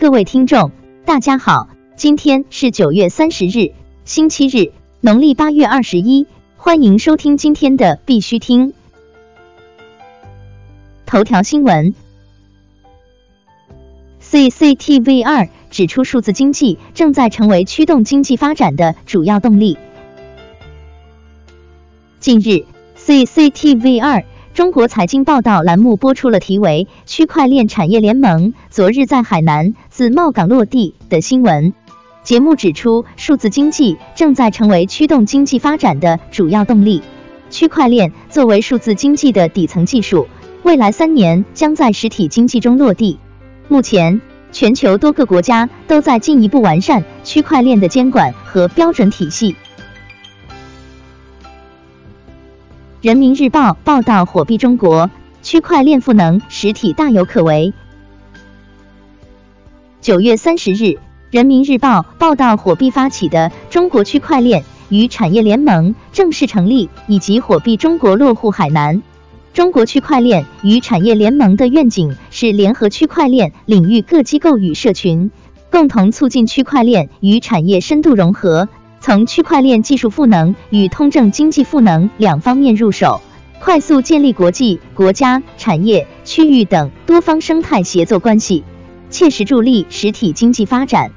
各位听众，大家好，今天是九月三十日，星期日，农历八月二十一，欢迎收听今天的必须听头条新闻。CCTV 二指出，数字经济正在成为驱动经济发展的主要动力。近日，CCTV 二中国财经报道栏目播出了题为“区块链产业联盟昨日在海南自贸港落地”的新闻。节目指出，数字经济正在成为驱动经济发展的主要动力。区块链作为数字经济的底层技术，未来三年将在实体经济中落地。目前，全球多个国家都在进一步完善区块链的监管和标准体系。人民日报报道，火币中国区块链赋能实体大有可为。九月三十日，人民日报报道，火币发起的中国区块链与产业联盟正式成立，以及火币中国落户海南。中国区块链与产业联盟的愿景是联合区块链领域各机构与社群，共同促进区块链与产业深度融合。从区块链技术赋能与通证经济赋能两方面入手，快速建立国际、国家、产业、区域等多方生态协作关系，切实助力实体经济发展。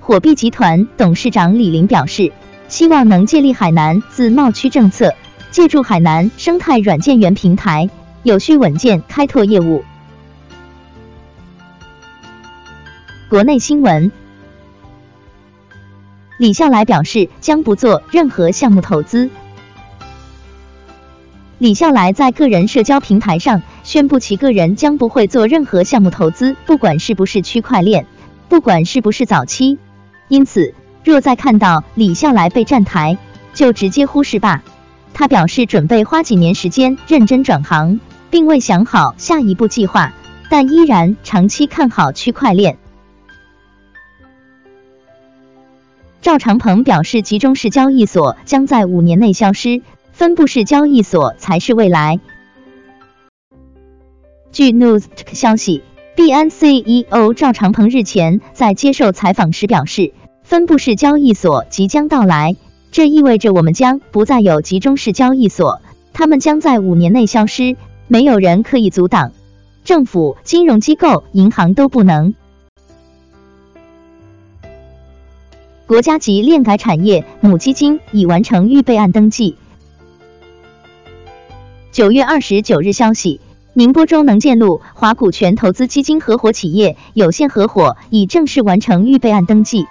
火币集团董事长李林表示，希望能借力海南自贸区政策，借助海南生态软件园平台，有序稳健开拓业务。国内新闻。李笑来表示将不做任何项目投资。李笑来在个人社交平台上宣布，其个人将不会做任何项目投资，不管是不是区块链，不管是不是早期。因此，若再看到李笑来被站台，就直接忽视吧。他表示准备花几年时间认真转行，并未想好下一步计划，但依然长期看好区块链。赵长鹏表示，集中式交易所将在五年内消失，分布式交易所才是未来。据 News 消息，币安 CEO 赵长鹏日前在接受采访时表示，分布式交易所即将到来，这意味着我们将不再有集中式交易所，他们将在五年内消失，没有人可以阻挡，政府、金融机构、银行都不能。国家级链改产业母基金已完成预备案登记。九月二十九日消息，宁波中能建路华股权投资基金合伙企业有限合伙已正式完成预备案登记。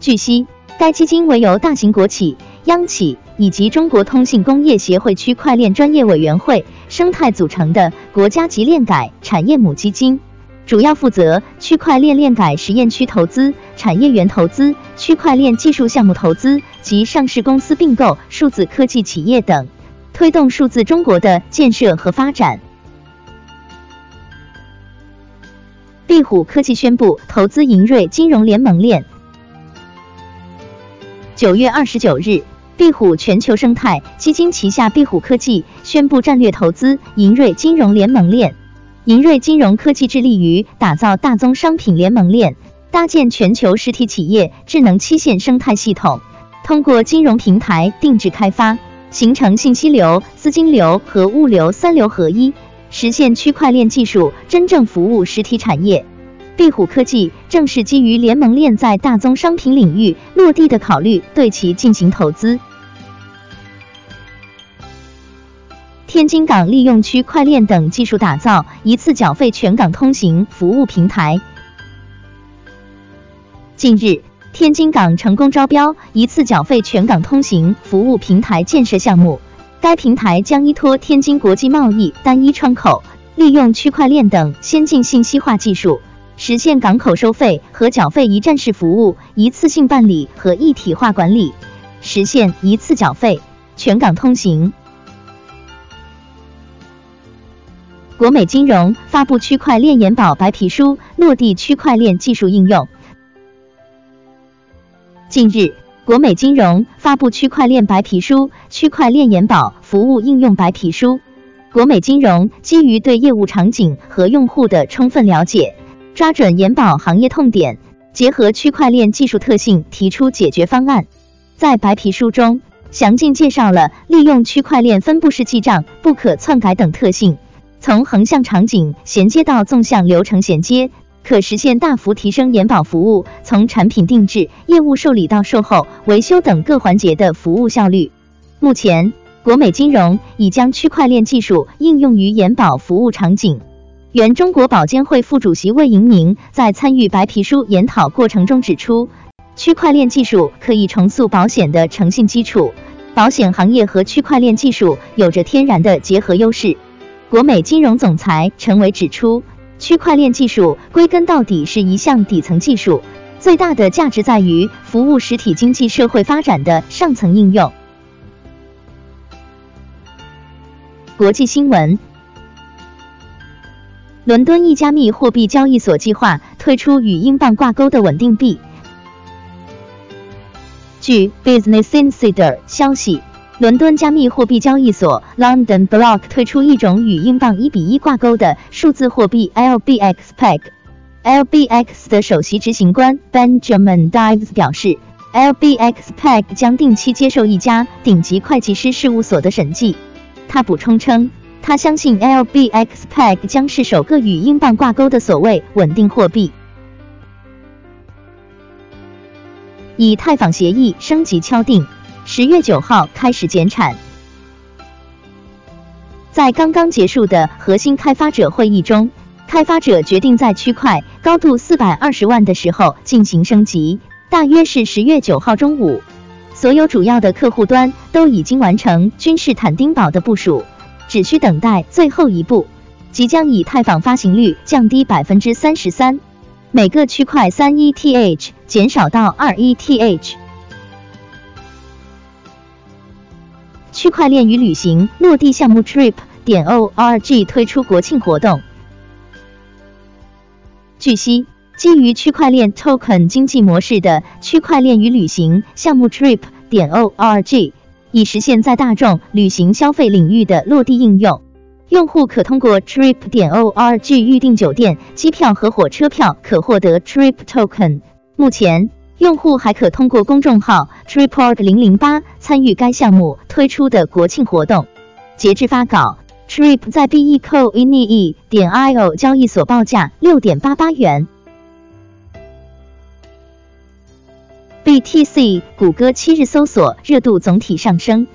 据悉，该基金为由大型国企、央企以及中国通信工业协会区块链专业委员会生态组成的国家级链改产业母基金。主要负责区块链链改实验区投资、产业园投资、区块链技术项目投资及上市公司并购、数字科技企业等，推动数字中国的建设和发展。壁虎科技宣布投资银瑞金融联盟链。九月二十九日，壁虎全球生态基金旗下壁虎科技宣布战略投资银瑞金融联盟链。银瑞金融科技致力于打造大宗商品联盟链，搭建全球实体企业智能期限生态系统，通过金融平台定制开发，形成信息流、资金流和物流三流合一，实现区块链技术真正服务实体产业。壁虎科技正是基于联盟链在大宗商品领域落地的考虑，对其进行投资。天津港利用区块链等技术打造一次缴费全港通行服务平台。近日，天津港成功招标一次缴费全港通行服务平台建设项目。该平台将依托天津国际贸易单一窗口，利用区块链等先进信息化技术，实现港口收费和缴费一站式服务一次性办理和一体化管理，实现一次缴费全港通行。国美金融发布区块链研保白皮书，落地区块链技术应用。近日，国美金融发布区块链白皮书、区块链研保服务应用白皮书。国美金融基于对业务场景和用户的充分了解，抓准研保行业痛点，结合区块链技术特性提出解决方案。在白皮书中，详尽介绍了利用区块链分布式记账、不可篡改等特性，从横向场景衔接到纵向流程衔接，可实现大幅提升延保服务从产品定制、业务受理到售后维修等各环节的服务效率。目前，国美金融已将区块链技术应用于延保服务场景。原中国保监会副主席魏迎明在参与白皮书研讨过程中指出，区块链技术可以重塑保险的诚信基础，保险行业和区块链技术有着天然的结合优势。国美金融总裁陈伟指出，区块链技术归根到底是一项底层技术，最大的价值在于服务实体经济社会发展的上层应用。国际新闻：伦敦一加密货币交易所计划推出与英镑挂钩的稳定币。据 Business Insider 消息，伦敦加密货币交易所 London Block 推出一种与英镑一比一挂钩的数字货币 LBXPeg。LBX 的首席执行官 Benjamin Dives 表示，LBXPeg 将定期接受一家顶级会计师事务所的审计。他补充称，他相信 LBXPeg 将是首个与英镑挂钩的所谓稳定货币。以太坊协议升级敲定，十月九号开始减产。在刚刚结束的核心开发者会议中，开发者决定在区块高度四百二十万的时候进行升级，大约是十月九号中午。所有主要的客户端都已经完成君士坦丁堡的部署，只需等待最后一步，即将以太坊发行率降低百分之三十三，每个区块三 ETH 减少到二 ETH。区块链与旅行落地项目 Trip 点 org 推出国庆活动。据悉。基于区块链 token 经济模式的区块链与旅行项目 Trip 点 org 已实现在大众旅行消费领域的落地应用。用户可通过 Trip 点 org 预订酒店、机票和火车票，可获得 Trip token。目前，用户还可通过公众号 Triport 零零八参与该项目推出的国庆活动。截至发稿，Trip 在 Becoin 点 io 交易所报价六点八八元。BTC 谷歌七日搜索热度总体上升。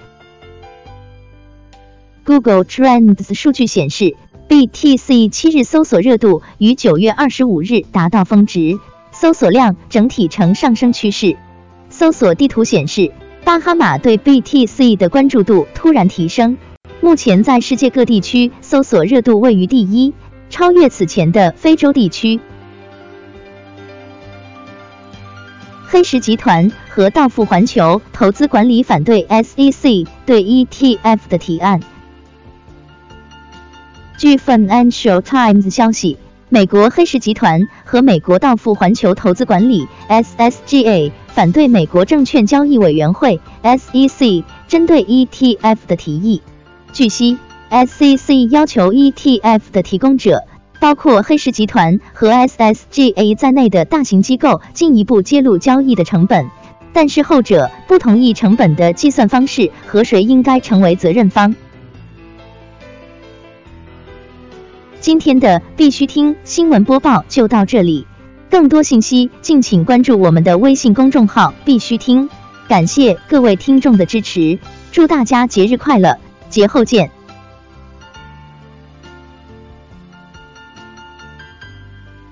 Google Trends 数据显示，BTC 七日搜索热度于九月二十五日达到峰值，搜索量整体呈上升趋势。搜索地图显示，巴哈马对 BTC 的关注度突然提升，目前在世界各地区搜索热度位于第一，超越此前的非洲地区。黑石集团和道富环球投资管理反对 SEC 对 ETF 的提案。据 Financial Times 消息，美国黑石集团和美国道富环球投资管理 SSGA 反对美国证券交易委员会 SEC 针对 ETF 的提议。据悉，SEC 要求 ETF 的提供者。包括黑石集团和 SSGA 在内的大型机构进一步揭露交易的成本，但是后者不同意成本的计算方式和谁应该成为责任方。今天的必须听新闻播报就到这里，更多信息敬请关注我们的微信公众号“必须听”。感谢各位听众的支持，祝大家节日快乐，节后见。